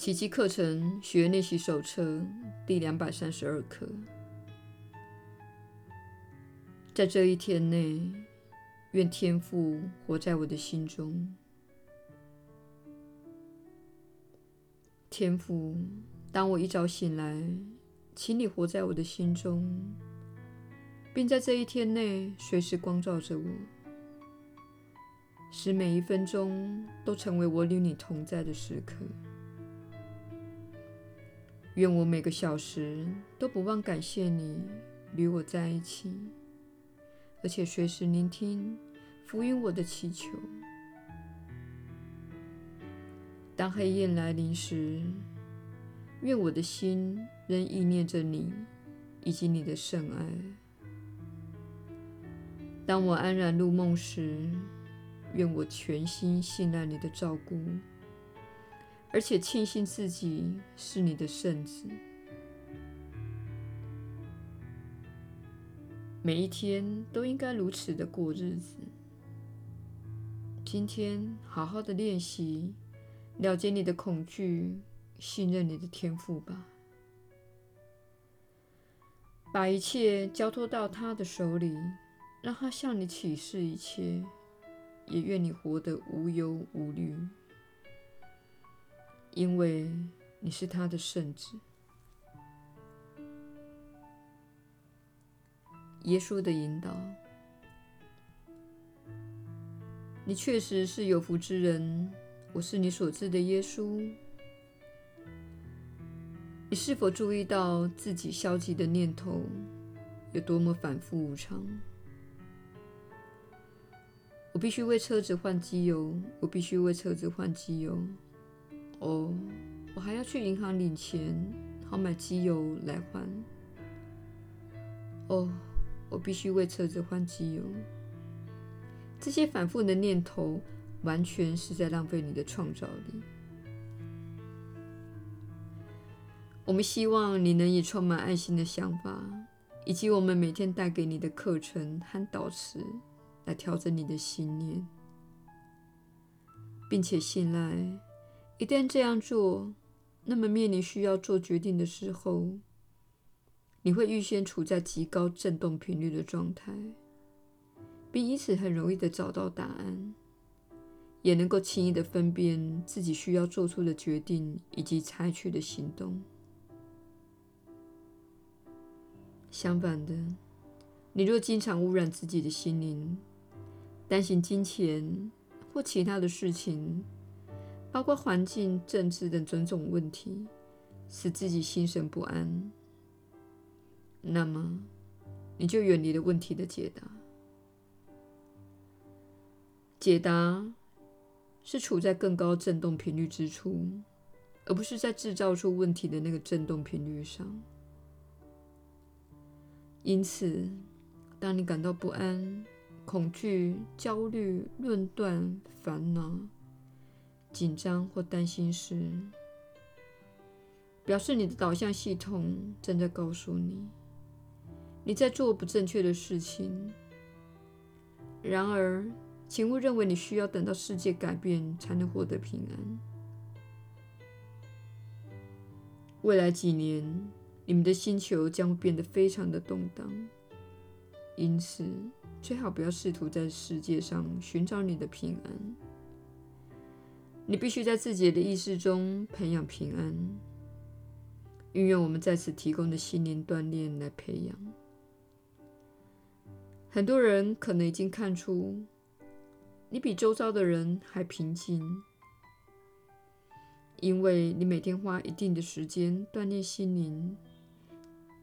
奇迹课程学练习手册第两百三十二课，在这一天内，愿天父活在我的心中。天父，当我一早醒来，请你活在我的心中，并在这一天内随时光照着我，使每一分钟都成为我与你同在的时刻。愿我每个小时都不忘感谢你与我在一起，而且随时聆听福音我的祈求。当黑夜来临时，愿我的心仍意念着你以及你的圣爱。当我安然入梦时，愿我全心信赖你的照顾。而且庆幸自己是你的圣子。每一天都应该如此的过日子。今天好好的练习，了解你的恐惧，信任你的天赋吧。把一切交托到他的手里，让他向你启示一切。也愿你活得无忧无虑。因为你是他的圣子，耶稣的引导，你确实是有福之人。我是你所知的耶稣。你是否注意到自己消极的念头有多么反复无常？我必须为车子换机油，我必须为车子换机油。哦，我还要去银行领钱，好买机油来换。哦，我必须为车子换机油。这些反复的念头，完全是在浪费你的创造力。我们希望你能以充满爱心的想法，以及我们每天带给你的课程和导师，来调整你的心念，并且信赖。一旦这样做，那么面临需要做决定的时候，你会预先处在极高振动频率的状态，并因此很容易的找到答案，也能够轻易的分辨自己需要做出的决定以及采取的行动。相反的，你若经常污染自己的心灵，担心金钱或其他的事情，包括环境、政治等种种问题，使自己心神不安，那么你就远离了问题的解答。解答是处在更高振动频率之处，而不是在制造出问题的那个振动频率上。因此，当你感到不安、恐惧、焦虑、论断、烦恼，紧张或担心时，表示你的导向系统正在告诉你，你在做不正确的事情。然而，请勿认为你需要等到世界改变才能获得平安。未来几年，你们的星球将会变得非常的动荡，因此最好不要试图在世界上寻找你的平安。你必须在自己的意识中培养平安，运用我们在此提供的心灵锻炼来培养。很多人可能已经看出，你比周遭的人还平静，因为你每天花一定的时间锻炼心灵，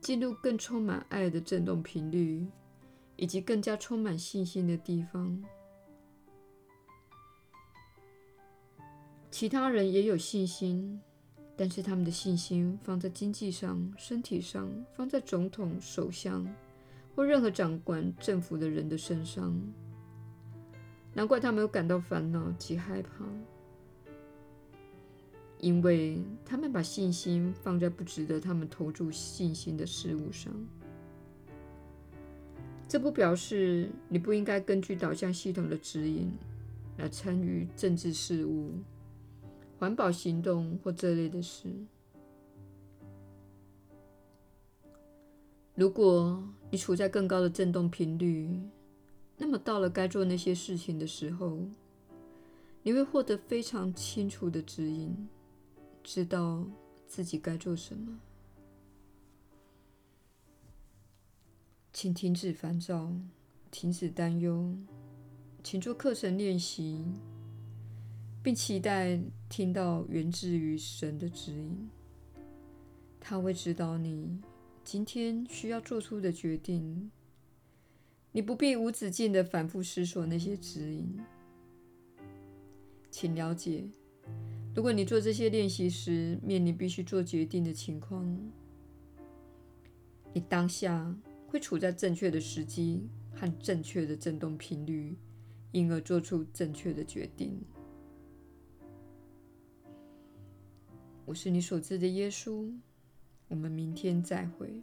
进入更充满爱的振动频率，以及更加充满信心的地方。其他人也有信心，但是他们的信心放在经济上、身体上，放在总统、首相或任何掌管政府的人的身上。难怪他们有感到烦恼及害怕，因为他们把信心放在不值得他们投注信心的事物上。这不表示你不应该根据导向系统的指引来参与政治事务。环保行动或这类的事。如果你处在更高的振动频率，那么到了该做那些事情的时候，你会获得非常清楚的指引，知道自己该做什么。请停止烦躁，停止担忧，请做课程练习，并期待听到源自于神的指引。他会指导你今天需要做出的决定。你不必无止境地反复思索那些指引。请了解，如果你做这些练习时面临必须做决定的情况，你当下会处在正确的时机和正确的振动频率，因而做出正确的决定。我是你所知的耶稣。我们明天再会。